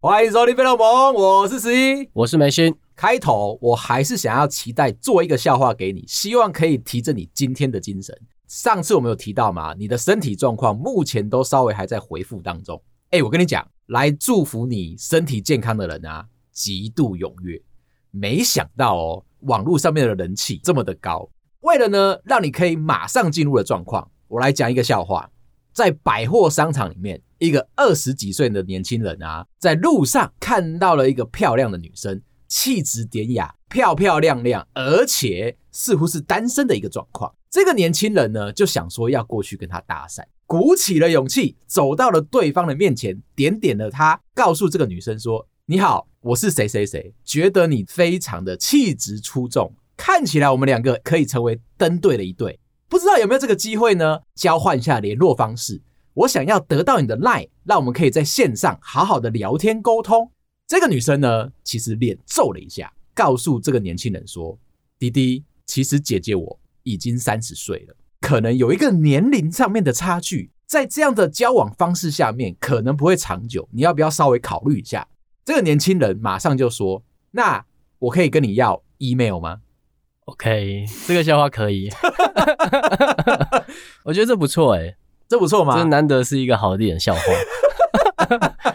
欢迎收听《费洛蒙》，我是十一，我是梅心。开头我还是想要期待做一个笑话给你，希望可以提振你今天的精神。上次我们有提到嘛，你的身体状况目前都稍微还在回复当中。哎，我跟你讲，来祝福你身体健康的人啊，极度踊跃。没想到哦，网络上面的人气这么的高。为了呢，让你可以马上进入的状况，我来讲一个笑话。在百货商场里面，一个二十几岁的年轻人啊，在路上看到了一个漂亮的女生，气质典雅，漂漂亮亮，而且似乎是单身的一个状况。这个年轻人呢，就想说要过去跟她搭讪，鼓起了勇气，走到了对方的面前，点点了她，告诉这个女生说：“你好，我是谁谁谁，觉得你非常的气质出众，看起来我们两个可以成为登对的一对，不知道有没有这个机会呢？交换一下联络方式，我想要得到你的 LINE，让我们可以在线上好好的聊天沟通。”这个女生呢，其实脸皱了一下，告诉这个年轻人说：“滴滴，其实姐姐我。”已经三十岁了，可能有一个年龄上面的差距，在这样的交往方式下面，可能不会长久。你要不要稍微考虑一下？这个年轻人马上就说：“那我可以跟你要 email 吗？”OK，这个笑话可以，我觉得这不错哎，这不错吗？这难得是一个好一点的笑话，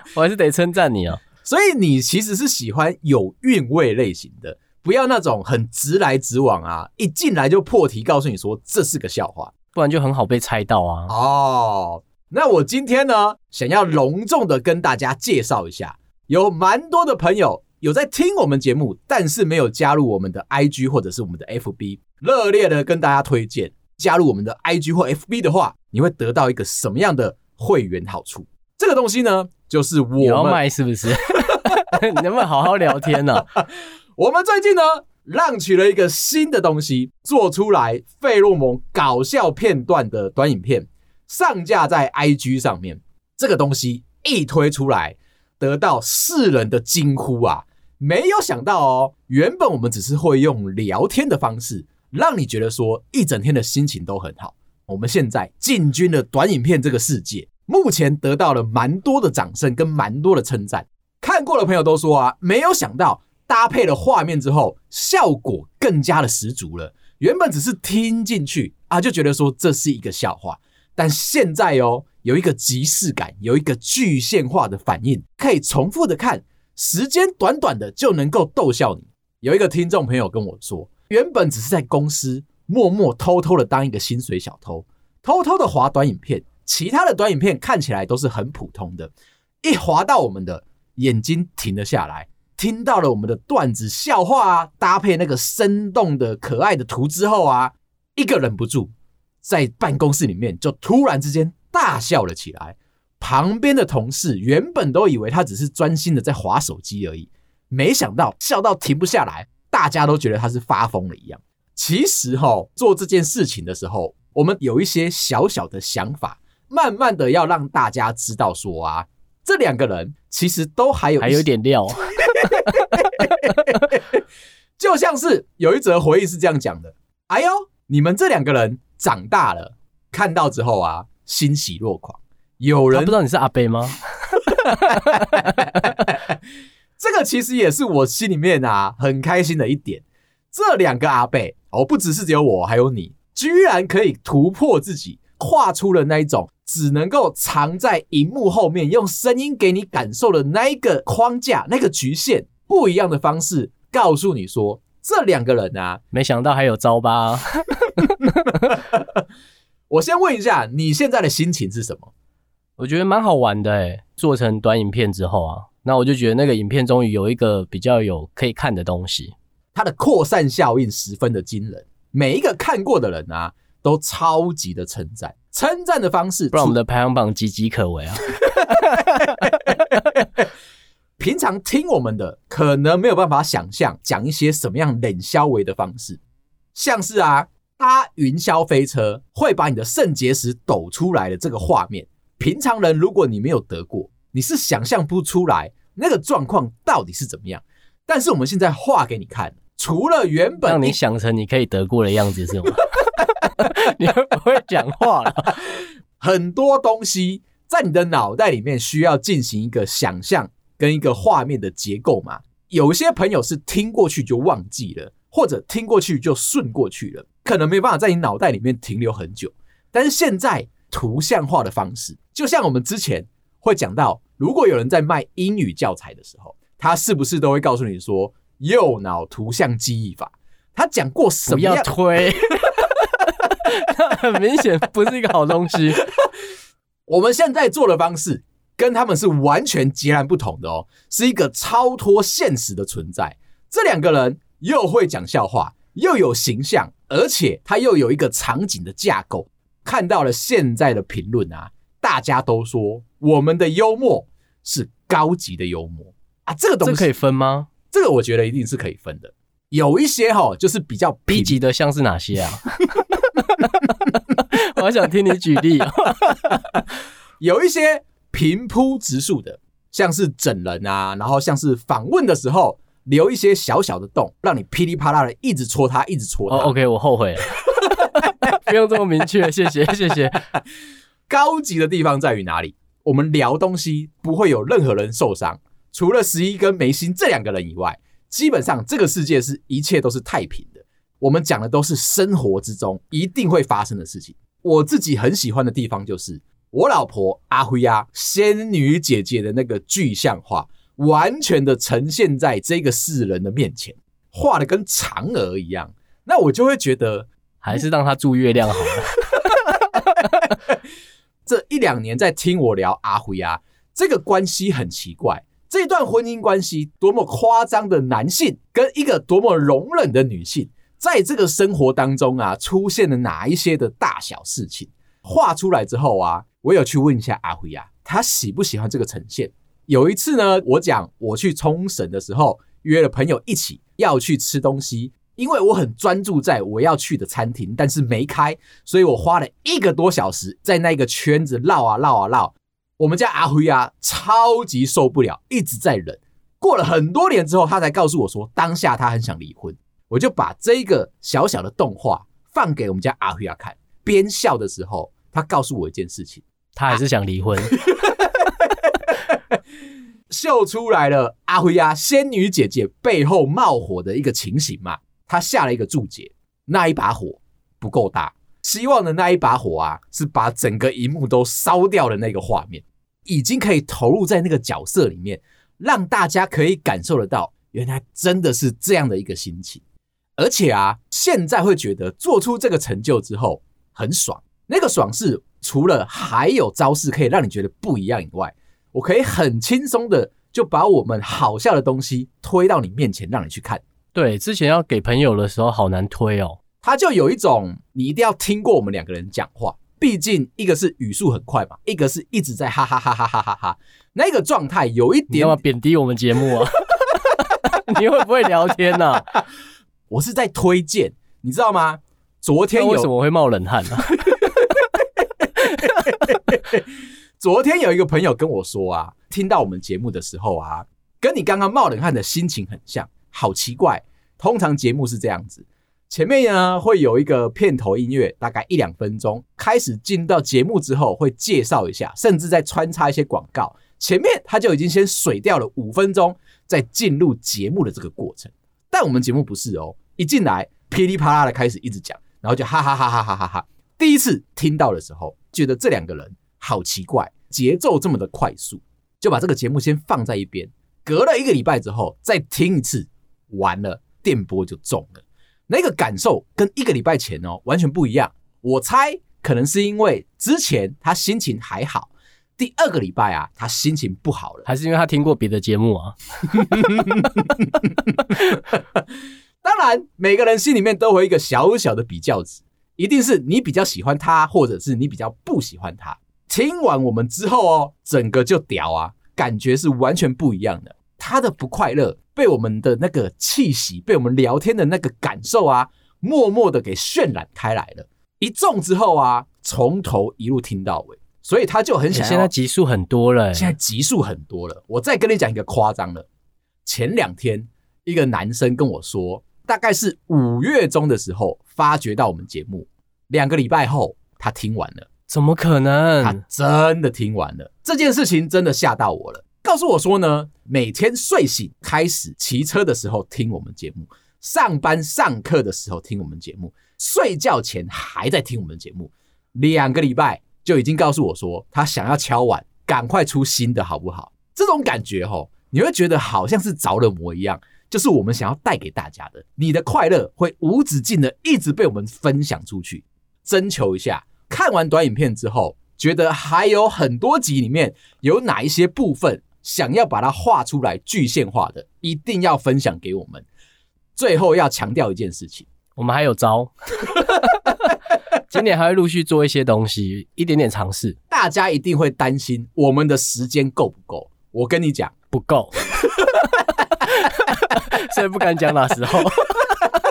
我还是得称赞你哦。所以你其实是喜欢有韵味类型的。不要那种很直来直往啊！一进来就破题，告诉你说这是个笑话，不然就很好被猜到啊。哦，那我今天呢，想要隆重的跟大家介绍一下，有蛮多的朋友有在听我们节目，但是没有加入我们的 IG 或者是我们的 FB，热烈的跟大家推荐加入我们的 IG 或 FB 的话，你会得到一个什么样的会员好处？这个东西呢，就是我们要卖是不是？你能不能好好聊天呢、啊？我们最近呢，launch 了一个新的东西，做出来费洛蒙搞笑片段的短影片，上架在 IG 上面。这个东西一推出来，得到世人的惊呼啊！没有想到哦，原本我们只是会用聊天的方式，让你觉得说一整天的心情都很好。我们现在进军了短影片这个世界，目前得到了蛮多的掌声跟蛮多的称赞。看过的朋友都说啊，没有想到。搭配了画面之后，效果更加的十足了。原本只是听进去啊，就觉得说这是一个笑话，但现在哦，有一个即视感，有一个具现化的反应，可以重复的看，时间短短的就能够逗笑你。有一个听众朋友跟我说，原本只是在公司默默偷偷的当一个薪水小偷，偷偷的划短影片，其他的短影片看起来都是很普通的，一划到我们的眼睛停了下来。听到了我们的段子笑话啊，搭配那个生动的可爱的图之后啊，一个忍不住在办公室里面就突然之间大笑了起来。旁边的同事原本都以为他只是专心的在划手机而已，没想到笑到停不下来，大家都觉得他是发疯了一样。其实齁，做这件事情的时候，我们有一些小小的想法，慢慢的要让大家知道说啊，这两个人其实都还有还有点料。就像是有一则回忆是这样讲的：“哎呦，你们这两个人长大了，看到之后啊，欣喜若狂。有人不知道你是阿贝吗？这个其实也是我心里面啊很开心的一点。这两个阿贝哦，不只是只有我，还有你，居然可以突破自己，跨出了那一种只能够藏在荧幕后面，用声音给你感受的那一个框架，那个局限。”不一样的方式告诉你说，这两个人啊，没想到还有招吧？我先问一下，你现在的心情是什么？我觉得蛮好玩的诶，做成短影片之后啊，那我就觉得那个影片终于有一个比较有可以看的东西，它的扩散效应十分的惊人，每一个看过的人啊，都超级的称赞，称赞的方式，不然我们的排行榜岌岌可危啊。平常听我们的可能没有办法想象讲一些什么样冷消维的方式，像是啊搭云霄飞车会把你的肾结石抖出来的这个画面，平常人如果你没有得过，你是想象不出来那个状况到底是怎么样。但是我们现在画给你看，除了原本让你想成你可以得过的样子是吗？你会不会讲话了？很多东西在你的脑袋里面需要进行一个想象跟一个画面的结构嘛。有些朋友是听过去就忘记了，或者听过去就顺过去了，可能没办法在你脑袋里面停留很久。但是现在图像化的方式，就像我们之前会讲到，如果有人在卖英语教材的时候，他是不是都会告诉你说右脑图像记忆法？他讲过什么样？不要推，很明显不是一个好东西。我们现在做的方式跟他们是完全截然不同的哦，是一个超脱现实的存在。这两个人又会讲笑话，又有形象，而且它又有一个场景的架构。看到了现在的评论啊，大家都说我们的幽默是高级的幽默啊，这个东西这可以分吗？这个我觉得一定是可以分的。有一些哈，就是比较低级的，像是哪些啊？我好想听你举例。有一些平铺直述的，像是整人啊，然后像是访问的时候留一些小小的洞，让你噼里啪啦的一直戳它，一直戳它。哦，OK，我后悔了。不用这么明确，谢谢谢谢。高级的地方在于哪里？我们聊东西不会有任何人受伤，除了十一跟眉心这两个人以外，基本上这个世界是一切都是太平的。我们讲的都是生活之中一定会发生的事情。我自己很喜欢的地方就是我老婆阿辉呀，仙女姐姐的那个具象化，完全的呈现在这个世人的面前，画的跟嫦娥一样，那我就会觉得。还是让他住月亮好了。这一两年在听我聊阿辉啊，这个关系很奇怪。这段婚姻关系多么夸张的男性，跟一个多么容忍的女性，在这个生活当中啊，出现了哪一些的大小事情？画出来之后啊，我有去问一下阿辉啊，他喜不喜欢这个呈现？有一次呢，我讲我去冲绳的时候，约了朋友一起要去吃东西。因为我很专注在我要去的餐厅，但是没开，所以我花了一个多小时在那个圈子绕啊绕啊绕。我们家阿辉啊，超级受不了，一直在忍。过了很多年之后，他才告诉我说，当下他很想离婚。我就把这个小小的动画放给我们家阿辉啊看，边笑的时候，他告诉我一件事情，他还是想离婚，秀出来了阿辉啊，仙女姐姐背后冒火的一个情形嘛。他下了一个注解，那一把火不够大，希望的那一把火啊，是把整个荧幕都烧掉的那个画面，已经可以投入在那个角色里面，让大家可以感受得到，原来真的是这样的一个心情。而且啊，现在会觉得做出这个成就之后很爽，那个爽是除了还有招式可以让你觉得不一样以外，我可以很轻松的就把我们好笑的东西推到你面前，让你去看。对，之前要给朋友的时候好难推哦。他就有一种你一定要听过我们两个人讲话，毕竟一个是语速很快嘛，一个是一直在哈哈哈哈哈哈哈，那个状态有一点，你要贬低我们节目啊？你会不会聊天呢？我是在推荐，你知道吗？昨天有为什么会冒冷汗呢？昨天有一个朋友跟我说啊，听到我们节目的时候啊，跟你刚刚冒冷汗的心情很像。好奇怪，通常节目是这样子，前面呢会有一个片头音乐，大概一两分钟，开始进到节目之后会介绍一下，甚至再穿插一些广告，前面他就已经先水掉了五分钟，再进入节目的这个过程。但我们节目不是哦，一进来噼里啪啦的开始一直讲，然后就哈哈哈哈哈哈哈。第一次听到的时候，觉得这两个人好奇怪，节奏这么的快速，就把这个节目先放在一边，隔了一个礼拜之后再听一次。完了，电波就中了，那个感受跟一个礼拜前哦完全不一样。我猜可能是因为之前他心情还好，第二个礼拜啊他心情不好了，还是因为他听过别的节目啊？当然，每个人心里面都会有一个小小的比较值，一定是你比较喜欢他，或者是你比较不喜欢他。听完我们之后哦，整个就屌啊，感觉是完全不一样的。他的不快乐被我们的那个气息，被我们聊天的那个感受啊，默默的给渲染开来了。一中之后啊，从头一路听到尾，所以他就很想。现在集数很多了，现在集数很多了。我再跟你讲一个夸张的，前两天一个男生跟我说，大概是五月中的时候发觉到我们节目，两个礼拜后他听完了。怎么可能？他真的听完了。这件事情真的吓到我了。告诉我说呢，每天睡醒开始骑车的时候听我们节目，上班上课的时候听我们节目，睡觉前还在听我们节目。两个礼拜就已经告诉我说，他想要敲碗，赶快出新的好不好？这种感觉齁，你会觉得好像是着了魔一样。就是我们想要带给大家的，你的快乐会无止境的一直被我们分享出去。征求一下，看完短影片之后，觉得还有很多集里面有哪一些部分。想要把它画出来具现化的，一定要分享给我们。最后要强调一件事情，我们还有招，今年还会陆续做一些东西，一点点尝试。大家一定会担心我们的时间够不够？我跟你讲，不够，所以不敢讲哪时候。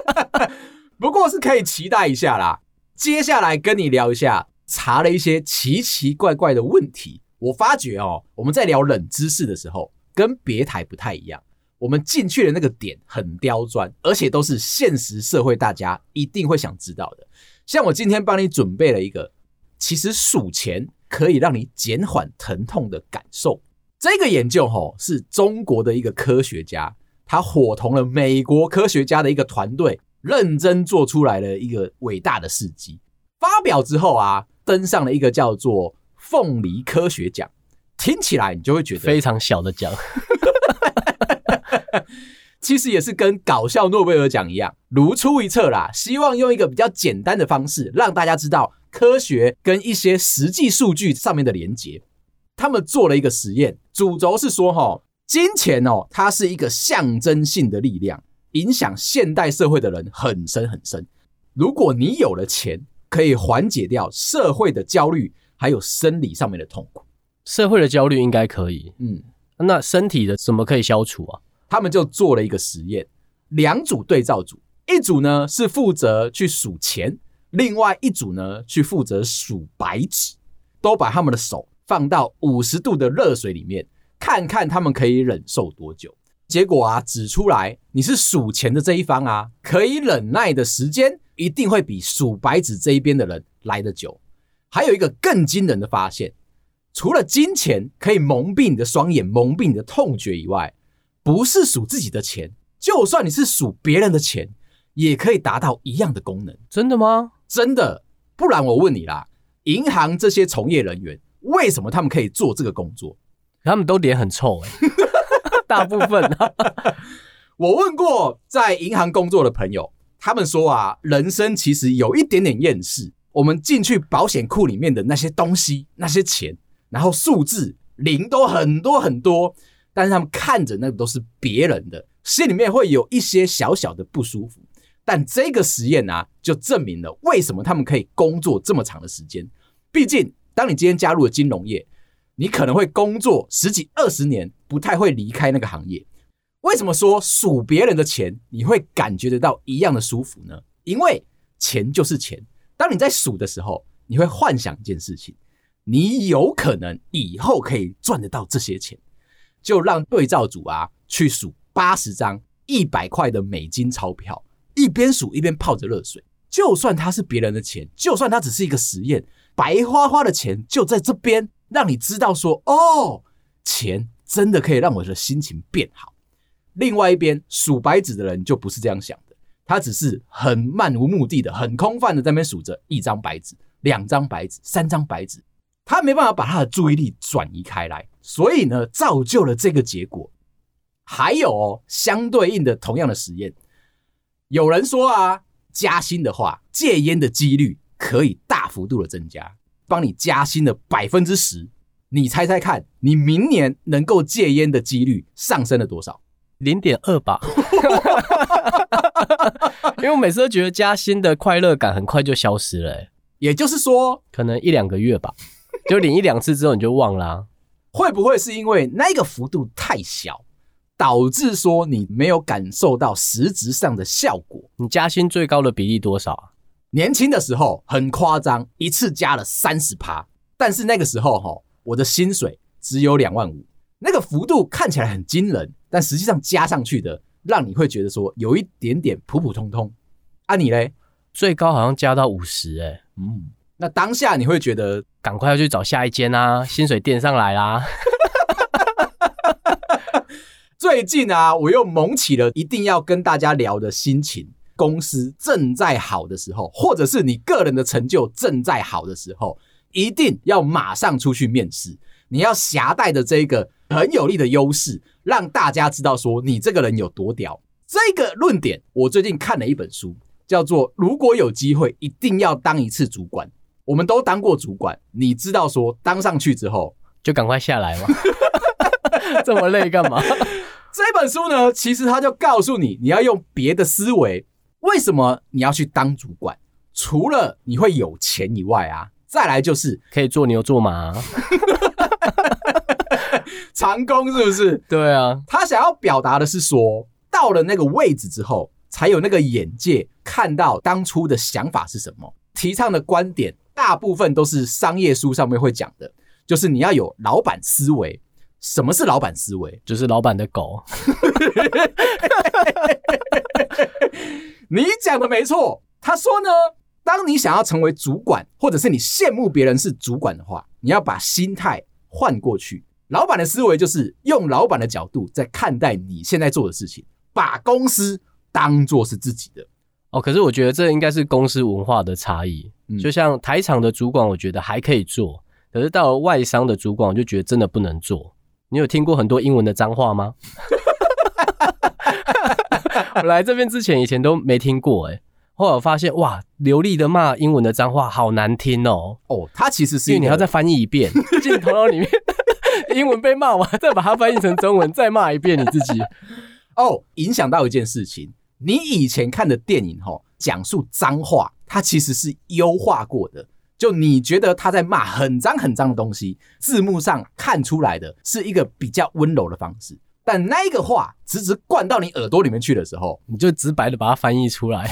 不过是可以期待一下啦。接下来跟你聊一下，查了一些奇奇怪怪的问题。我发觉哦，我们在聊冷知识的时候，跟别台不太一样。我们进去的那个点很刁钻，而且都是现实社会大家一定会想知道的。像我今天帮你准备了一个，其实数钱可以让你减缓疼痛的感受。这个研究哦，是中国的一个科学家，他伙同了美国科学家的一个团队，认真做出来的一个伟大的事迹。发表之后啊，登上了一个叫做。凤梨科学奖听起来你就会觉得非常小的奖，其实也是跟搞笑诺贝尔奖一样，如出一辙啦。希望用一个比较简单的方式让大家知道科学跟一些实际数据上面的连结。他们做了一个实验，主轴是说，哈，金钱哦，它是一个象征性的力量，影响现代社会的人很深很深。如果你有了钱，可以缓解掉社会的焦虑。还有生理上面的痛苦，社会的焦虑应该可以，嗯，那身体的怎么可以消除啊？他们就做了一个实验，两组对照组，一组呢是负责去数钱，另外一组呢去负责数白纸，都把他们的手放到五十度的热水里面，看看他们可以忍受多久。结果啊，指出来你是数钱的这一方啊，可以忍耐的时间一定会比数白纸这一边的人来得久。还有一个更惊人的发现，除了金钱可以蒙蔽你的双眼、蒙蔽你的痛觉以外，不是数自己的钱，就算你是数别人的钱，也可以达到一样的功能。真的吗？真的，不然我问你啦，银行这些从业人员为什么他们可以做这个工作？他们都脸很臭哎、欸，大部分啊。我问过在银行工作的朋友，他们说啊，人生其实有一点点厌世。我们进去保险库里面的那些东西、那些钱，然后数字零都很多很多，但是他们看着那个都是别人的，心里面会有一些小小的不舒服。但这个实验啊，就证明了为什么他们可以工作这么长的时间。毕竟，当你今天加入了金融业，你可能会工作十几二十年，不太会离开那个行业。为什么说数别人的钱你会感觉得到一样的舒服呢？因为钱就是钱。当你在数的时候，你会幻想一件事情，你有可能以后可以赚得到这些钱，就让对照组啊去数八十张一百块的美金钞票，一边数一边泡着热水。就算它是别人的钱，就算它只是一个实验，白花花的钱就在这边，让你知道说，哦，钱真的可以让我的心情变好。另外一边数白纸的人就不是这样想的。他只是很漫无目的的、很空泛的在那边数着一张白纸、两张白纸、三张白纸，他没办法把他的注意力转移开来，所以呢，造就了这个结果。还有哦，相对应的同样的实验，有人说啊，加薪的话，戒烟的几率可以大幅度的增加，帮你加薪了百分之十。你猜猜看，你明年能够戒烟的几率上升了多少？零点二吧。因为我每次都觉得加薪的快乐感很快就消失了，欸，也就是说，可能一两个月吧，就领一两次之后你就忘了啊。会不会是因为那个幅度太小，导致说你没有感受到实质上的效果？你加薪最高的比例多少啊？年轻的时候很夸张，一次加了三十趴，但是那个时候哈，我的薪水只有两万五，那个幅度看起来很惊人，但实际上加上去的。让你会觉得说有一点点普普通通。啊，你嘞？最高好像加到五十，哎，嗯，那当下你会觉得赶快要去找下一间啊，薪水垫上来啦。最近啊，我又萌起了一定要跟大家聊的心情。公司正在好的时候，或者是你个人的成就正在好的时候，一定要马上出去面试。你要携带的这个很有力的优势，让大家知道说你这个人有多屌。这个论点，我最近看了一本书。叫做如果有机会，一定要当一次主管。我们都当过主管，你知道说当上去之后就赶快下来吗？这么累干嘛？这本书呢，其实它就告诉你，你要用别的思维。为什么你要去当主管？除了你会有钱以外啊，再来就是可以做牛做马，长工是不是？对啊，他想要表达的是说，到了那个位置之后。才有那个眼界，看到当初的想法是什么，提倡的观点大部分都是商业书上面会讲的，就是你要有老板思维。什么是老板思维？就是老板的狗。你讲的没错。他说呢，当你想要成为主管，或者是你羡慕别人是主管的话，你要把心态换过去。老板的思维就是用老板的角度在看待你现在做的事情，把公司。当做是自己的哦，可是我觉得这应该是公司文化的差异。嗯，就像台厂的主管，我觉得还可以做，可是到了外商的主管，我就觉得真的不能做。你有听过很多英文的脏话吗？我来这边之前以前都没听过，哎，后来我发现哇，流利的骂英文的脏话好难听哦。哦，他其实是因为你要再翻译一遍，进头脑里面英文被骂完，再把它翻译成中文，再骂一遍你自己。哦，影响到一件事情。你以前看的电影，吼，讲述脏话，它其实是优化过的。就你觉得他在骂很脏很脏的东西，字幕上看出来的是一个比较温柔的方式。但那个话直直灌到你耳朵里面去的时候，你就直白的把它翻译出来，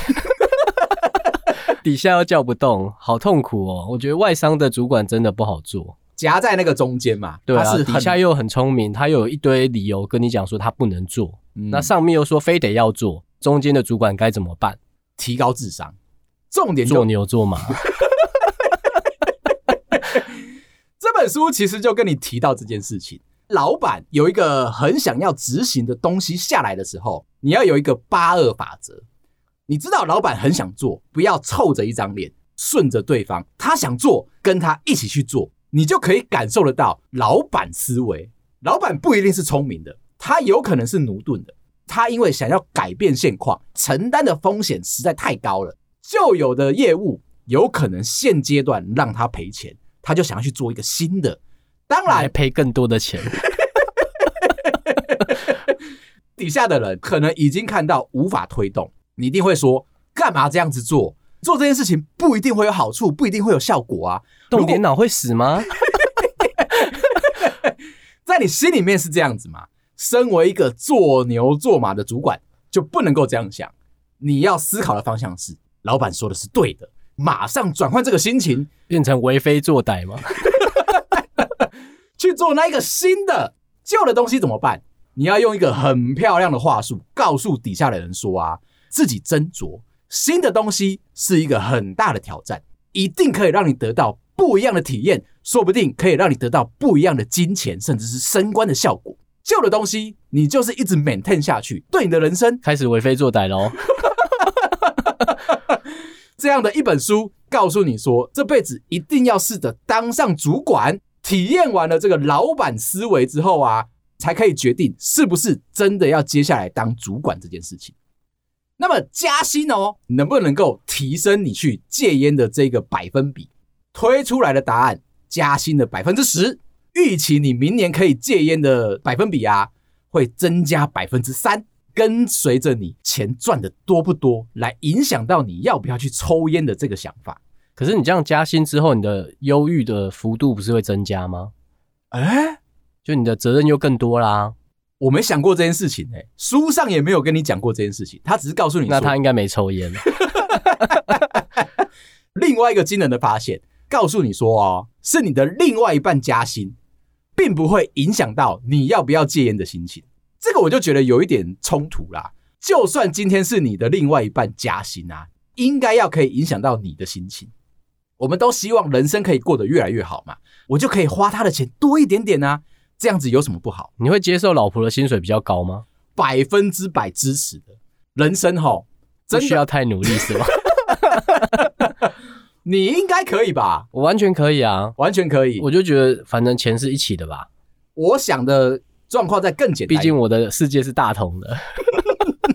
底下又叫不动，好痛苦哦。我觉得外商的主管真的不好做，夹在那个中间嘛。对啊，底下又很聪明，他又有一堆理由跟你讲说他不能做，嗯，那上面又说非得要做。中间的主管该怎么办？提高智商，重点做牛做马。这本书其实就跟你提到这件事情：老板有一个很想要执行的东西下来的时候，你要有一个八二法则。你知道老板很想做，不要臭着一张脸，顺着对方，他想做，跟他一起去做，你就可以感受得到老板思维。老板不一定是聪明的，他有可能是駑钝的。他因为想要改变现况，承担的风险实在太高了，旧有的业务有可能现阶段让他赔钱，他就想要去做一个新的，当然赔更多的钱。底下的人可能已经看到无法推动，你一定会说，干嘛这样子做？做这件事情不一定会有好处，不一定会有效果啊！动点脑会死吗？在你心里面是这样子吗？身为一个做牛做马的主管，就不能够这样想。你要思考的方向是，老板说的是对的，马上转换这个心情，变成为非作歹吗？去做那一个新的，旧的东西怎么办？你要用一个很漂亮的话术，告诉底下的人说啊，自己斟酌，新的东西是一个很大的挑战，一定可以让你得到不一样的体验，说不定可以让你得到不一样的金钱，甚至是升官的效果。旧的东西，你就是一直 maintain 下去，对你的人生开始为非作歹喽。这样的一本书告诉你说，这辈子一定要试着当上主管，体验完了这个老板思维之后啊，才可以决定是不是真的要接下来当主管这件事情。那么加薪哦，能不能够提升你去戒烟的这个百分比？推出来的答案，加薪的百分之十。预期你明年可以戒烟的百分比啊，会增加百分之三，跟随着你钱赚的多不多，来影响到你要不要去抽烟的这个想法。可是你这样加薪之后，你的忧郁的幅度不是会增加吗？哎，就你的责任又更多啦。我没想过这件事情哎，书上也没有跟你讲过这件事情，他只是告诉你，那他应该没抽烟。另外一个惊人的发现，告诉你说哦，是你的另外一半加薪。并不会影响到你要不要戒烟的心情，这个我就觉得有一点冲突啦。就算今天是你的另外一半加薪啊，应该要可以影响到你的心情。我们都希望人生可以过得越来越好嘛，我就可以花他的钱多一点点啊，这样子有什么不好？你会接受老婆的薪水比较高吗？百分之百支持的。人生吼，真需要太努力是吗？你应该可以吧？我完全可以啊，完全可以。我就觉得反正钱是一起的吧。我想的状况再更简单，毕竟我的世界是大同的，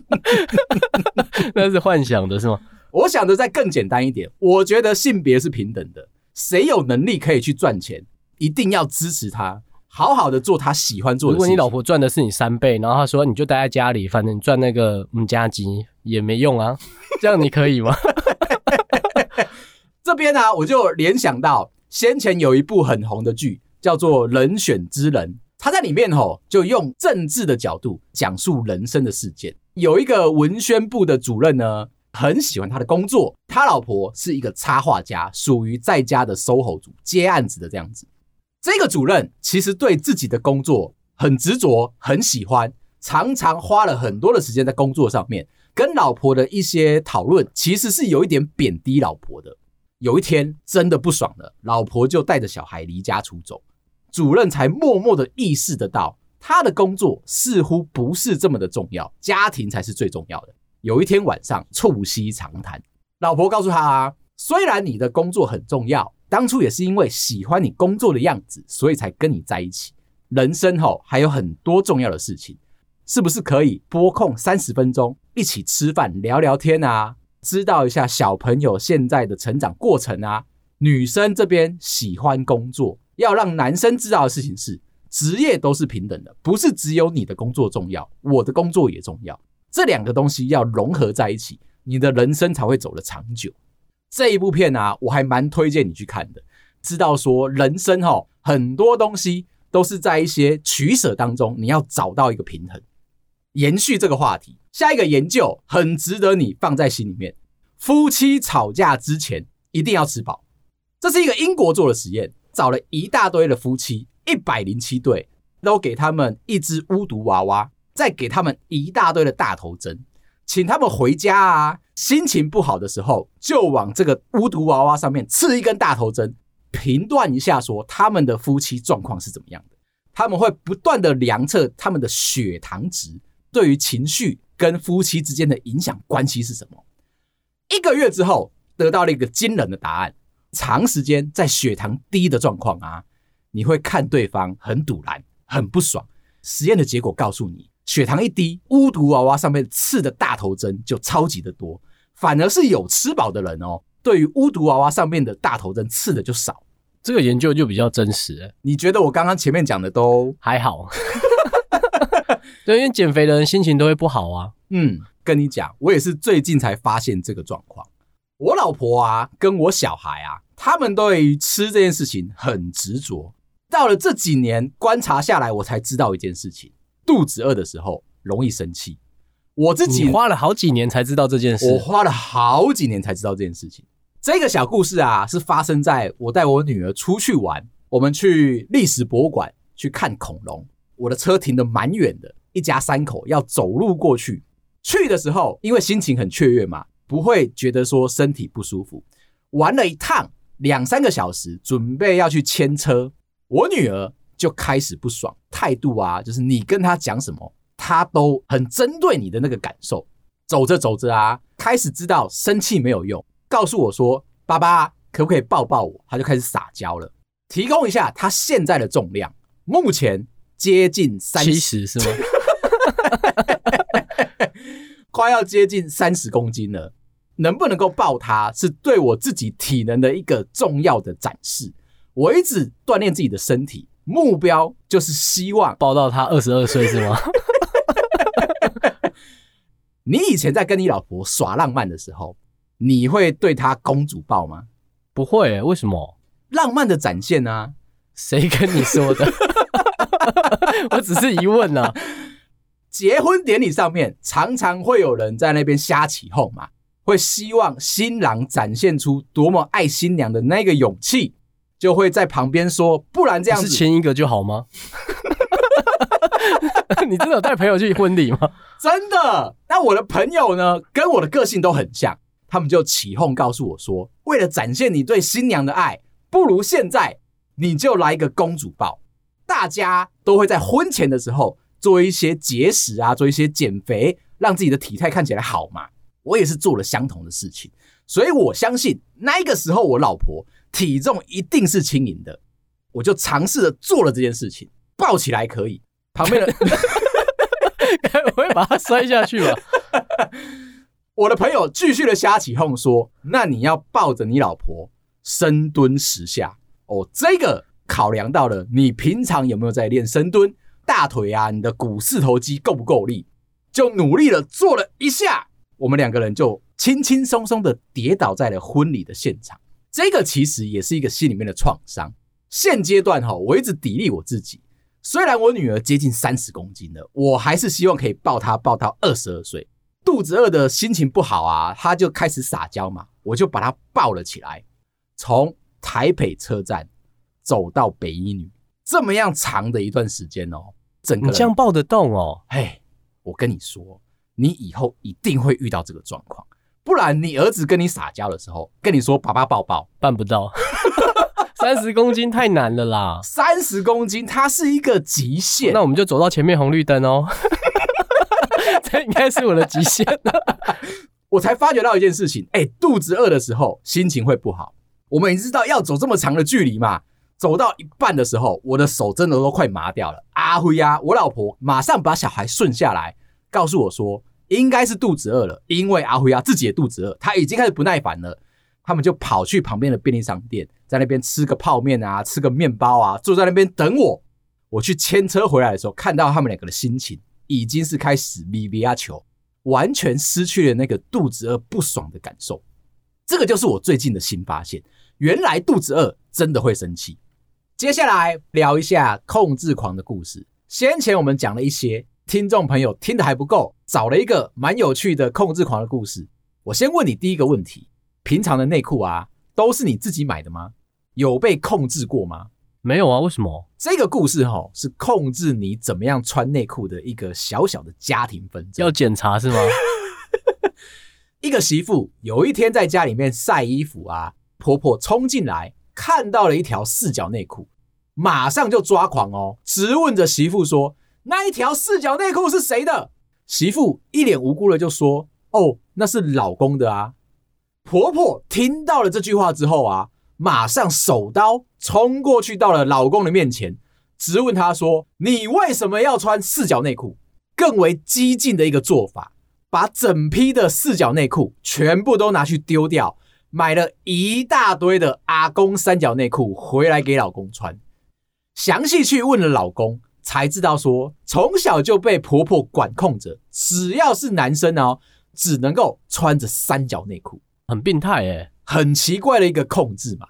那是幻想的是吗？我想的再更简单一点，我觉得性别是平等的，谁有能力可以去赚钱，一定要支持他，好好的做他喜欢做的事。如果你老婆赚的是你三倍，然后他说你就待在家里，反正你赚那个五加鸡也没用啊，这样你可以吗？这边呢、啊，我就联想到先前有一部很红的剧，叫做《人选之人》，他在里面吼就用政治的角度讲述人生的事件。有一个文宣部的主任呢，很喜欢他的工作，他老婆是一个插画家，属于在家的 SOHO 族，接案子的这样子。这个主任其实对自己的工作很执着，很喜欢，常常花了很多的时间在工作上面，跟老婆的一些讨论，其实是有一点贬低老婆的。有一天真的不爽了，老婆就带着小孩离家出走，主任才默默的意识得到，他的工作似乎不是这么的重要，家庭才是最重要的。有一天晚上促膝长谈，老婆告诉他啊，虽然你的工作很重要，当初也是因为喜欢你工作的样子，所以才跟你在一起。人生后还有很多重要的事情，是不是可以拨空三十分钟一起吃饭聊聊天啊？知道一下小朋友现在的成长过程啊，女生这边喜欢工作，要让男生知道的事情是，职业都是平等的，不是只有你的工作重要，我的工作也重要，这两个东西要融合在一起，你的人生才会走得长久。这一部片啊，我还蛮推荐你去看的，知道说人生齁，很多东西都是在一些取舍当中，你要找到一个平衡。延续这个话题，下一个研究很值得你放在心里面。夫妻吵架之前一定要吃饱。这是一个英国做的实验，找了一大堆的夫妻，一百零七对，都给他们一只巫毒娃娃，再给他们一大堆的大头针，请他们回家啊，心情不好的时候就往这个巫毒娃娃上面刺一根大头针，评断一下说他们的夫妻状况是怎么样的。他们会不断的量测他们的血糖值。对于情绪跟夫妻之间的影响关系是什么？一个月之后得到了一个惊人的答案：长时间在血糖低的状况啊，你会看对方很赌烂、很不爽。实验的结果告诉你，血糖一低，巫毒娃娃上面刺的大头针就超级的多，反而是有吃饱的人哦，对于巫毒娃娃上面的大头针刺的就少。这个研究就比较真实。你觉得我刚刚前面讲的都还好？对，因为减肥的人心情都会不好啊。嗯，跟你讲，我也是最近才发现这个状况。我老婆啊，跟我小孩啊，他们对于吃这件事情很执着。到了这几年观察下来，我才知道一件事情：肚子饿的时候容易生气。我自己花了好几年才知道这件事。我花了好几年才知道这件事情。这个小故事啊，是发生在我带我女儿出去玩，我们去历史博物馆去看恐龙。我的车停的蛮远的，一家三口要走路过去。去的时候，因为心情很雀跃嘛，不会觉得说身体不舒服。玩了一趟两三个小时，准备要去牵车，我女儿就开始不爽，态度啊，就是你跟她讲什么，她都很针对你的那个感受。走着走着啊，开始知道生气没有用，告诉我说：“爸爸可不可以抱抱我？”他就开始撒娇了，提供一下他现在的重量，目前。接近三，七十是吗？快要接近三十公斤了，能不能够抱他，是对我自己体能的一个重要的展示。我一直锻炼自己的身体，目标就是希望抱到他二十二岁，是吗？你以前在跟你老婆耍浪漫的时候，你会对她公主抱吗？不会欸，为什么？浪漫的展现啊？谁跟你说的？我只是疑问呢、啊。结婚典礼上面常常会有人在那边瞎起哄嘛，会希望新郎展现出多么爱新娘的那个勇气，就会在旁边说：“不然这样子，是亲一个就好吗？” 你真的有带朋友去婚礼吗？真的。那我的朋友呢，跟我的个性都很像，他们就起哄告诉我说，为了展现你对新娘的爱，不如现在你就来一个公主抱。大家都会在婚前的时候做一些节食啊，做一些减肥，让自己的体态看起来好嘛。我也是做了相同的事情，所以我相信那个时候我老婆体重一定是轻盈的。我就尝试着做了这件事情，抱起来可以，旁边的我会把它摔下去吧。我的朋友继续的瞎起哄说：“那你要抱着你老婆深蹲十下哦。”这个考量到了你平常有没有在练深蹲，大腿啊，你的股四头肌够不够力，就努力的做了一下。我们两个人就轻轻松松的跌倒在了婚礼的现场。这个其实也是一个心里面的创伤。现阶段哈，我一直砥砺我自己。虽然我女儿接近三十公斤了，我还是希望可以抱她抱到二十二岁。肚子饿的心情不好啊，她就开始撒娇嘛，我就把她抱了起来，从台北车站走到北一女，这么样长的一段时间哦，整个人你这样抱得动哦？哎，我跟你说，你以后一定会遇到这个状况，不然你儿子跟你撒娇的时候，跟你说爸爸抱抱，办不到。三十公斤太难了啦！三十公斤，它是一个极限。那我们就走到前面红绿灯哦。这应该是我的极限了。我才发觉到一件事情，哎、欸，肚子饿的时候心情会不好。我们也知道要走这么长的距离嘛，走到一半的时候，我的手真的都快麻掉了。阿辉呀，我老婆马上把小孩顺下来，告诉我说，应该是肚子饿了，因为阿辉呀自己也肚子饿，他已经开始不耐烦了。他们就跑去旁边的便利商店，在那边吃个泡面啊，吃个面包啊，坐在那边等我。我去牵车回来的时候，看到他们两个的心情已经是开始咪咪啊球，完全失去了那个肚子饿不爽的感受。这个就是我最近的新发现，原来肚子饿真的会生气。接下来聊一下控制狂的故事。先前我们讲了一些，听众朋友听得还不够，找了一个蛮有趣的控制狂的故事。我先问你第一个问题。平常的内裤啊，都是你自己买的吗？有被控制过吗？没有啊，为什么？这个故事齁，是控制你怎么样穿内裤的一个小小的家庭纷争。要检查是吗？一个媳妇有一天在家里面晒衣服啊，婆婆冲进来看到了一条四角内裤，马上就抓狂哦，质问着媳妇说：“那一条四角内裤是谁的？”媳妇一脸无辜的就说：“哦，那是老公的啊。”婆婆听到了这句话之后啊，马上手刀冲过去到了老公的面前，质问他说：“你为什么要穿四角内裤？”更为激进的一个做法，把整批的四角内裤全部都拿去丢掉，买了一大堆的阿公三角内裤回来给老公穿。详细去问了老公，才知道说，从小就被婆婆管控着，只要是男生哦，只能够穿着三角内裤。很病态诶，很奇怪的一个控制嘛。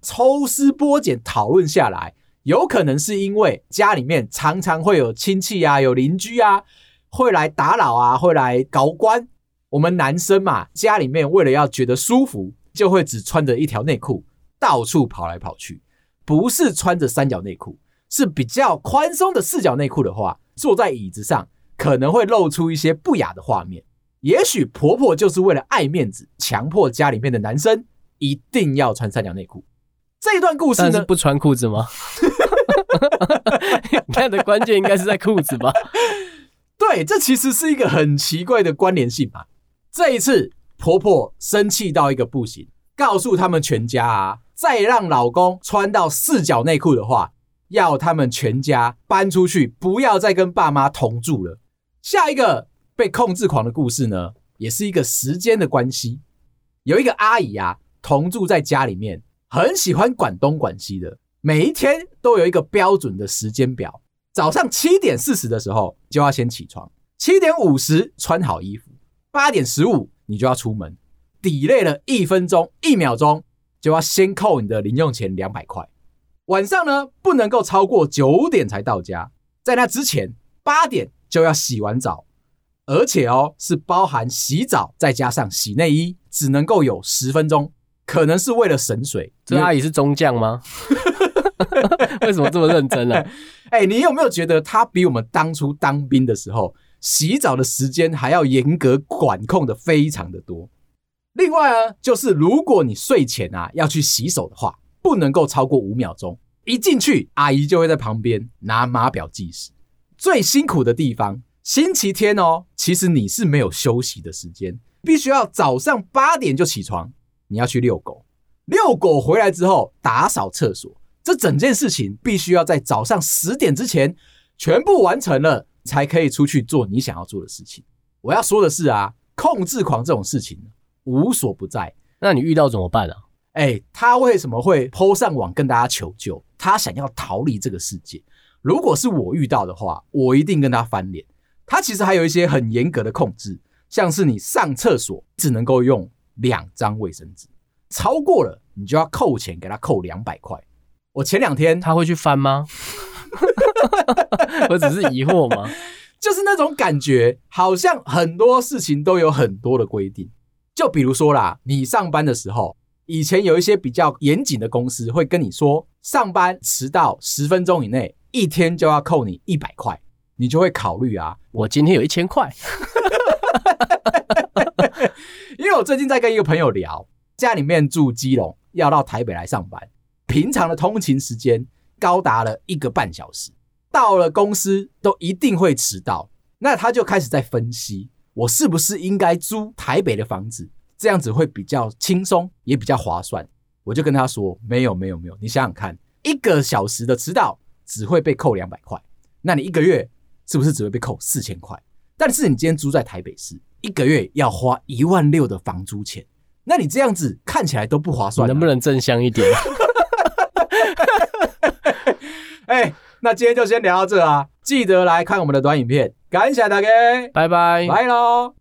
抽丝剥茧讨论下来，有可能是因为家里面常常会有亲戚啊、有邻居啊会来打扰啊、会来搞关。我们男生嘛，家里面为了要觉得舒服，就会只穿着一条内裤到处跑来跑去，不是穿着三角内裤，是比较宽松的四角内裤的话，坐在椅子上可能会露出一些不雅的画面。也许婆婆就是为了爱面子，强迫家里面的男生一定要穿三角内裤。这一段故事呢，是不穿裤子吗？你看的关键应该是在裤子吧？对，这其实是一个很奇怪的关联性嘛。这一次婆婆生气到一个不行，告诉他们全家啊，再让老公穿到四角内裤的话，要他们全家搬出去，不要再跟爸妈同住了。下一个。被控制狂的故事呢，也是一个时间的关系。有一个阿姨啊，同住在家里面，很喜欢管东管西的，每一天都有一个标准的时间表。早上七点四十的时候就要先起床，七点五十穿好衣服，八点十五你就要出门。delay 了一分钟、一秒钟，就要先扣你的零用钱两百块。晚上呢，不能够超过九点才到家，在那之前八点就要洗完澡。而且哦，是包含洗澡再加上洗内衣，只能够有十分钟，可能是为了省水。这阿姨是中将吗？为什么这么认真呢、啊？哎、欸，你有没有觉得他比我们当初当兵的时候洗澡的时间还要严格管控的非常的多？另外啊，就是如果你睡前啊要去洗手的话，不能够超过五秒钟。一进去，阿姨就会在旁边拿码表计时。最辛苦的地方，星期天哦，其实你是没有休息的时间，必须要早上八点就起床，你要去遛狗。遛狗回来之后，打扫厕所，这整件事情必须要在早上十点之前全部完成了，才可以出去做你想要做的事情。我要说的是啊，控制狂这种事情无所不在。那你遇到怎么办啊？哎，他为什么会 po 上网跟大家求救？他想要逃离这个世界。如果是我遇到的话，我一定跟他翻脸。他其实还有一些很严格的控制，像是你上厕所只能够用两张卫生纸。超过了，你就要扣钱，给他扣两百块。我前两天他会去翻吗？我只是疑惑吗，就是那种感觉，好像很多事情都有很多的规定。就比如说啦，你上班的时候，以前有一些比较严谨的公司会跟你说，上班迟到十分钟以内，一天就要扣你一百块。你就会考虑啊，我今天有一千块，因为我最近在跟一个朋友聊。家里面住基隆，要到台北来上班，平常的通勤时间高达了一个半小时，到了公司都一定会迟到。那他就开始在分析，我是不是应该租台北的房子，这样子会比较轻松，也比较划算。我就跟他说，没有没有没有，你想想看，一个小时的迟到只会被扣两百块，那你一个月是不是只会被扣四千块？但是你今天租在台北市，一个月要花一万六的房租钱。那你这样子看起来都不划算，能不能正向一点？哎，那今天就先聊到这啊！记得来看我们的短影片，感谢大家，拜拜，拜喽。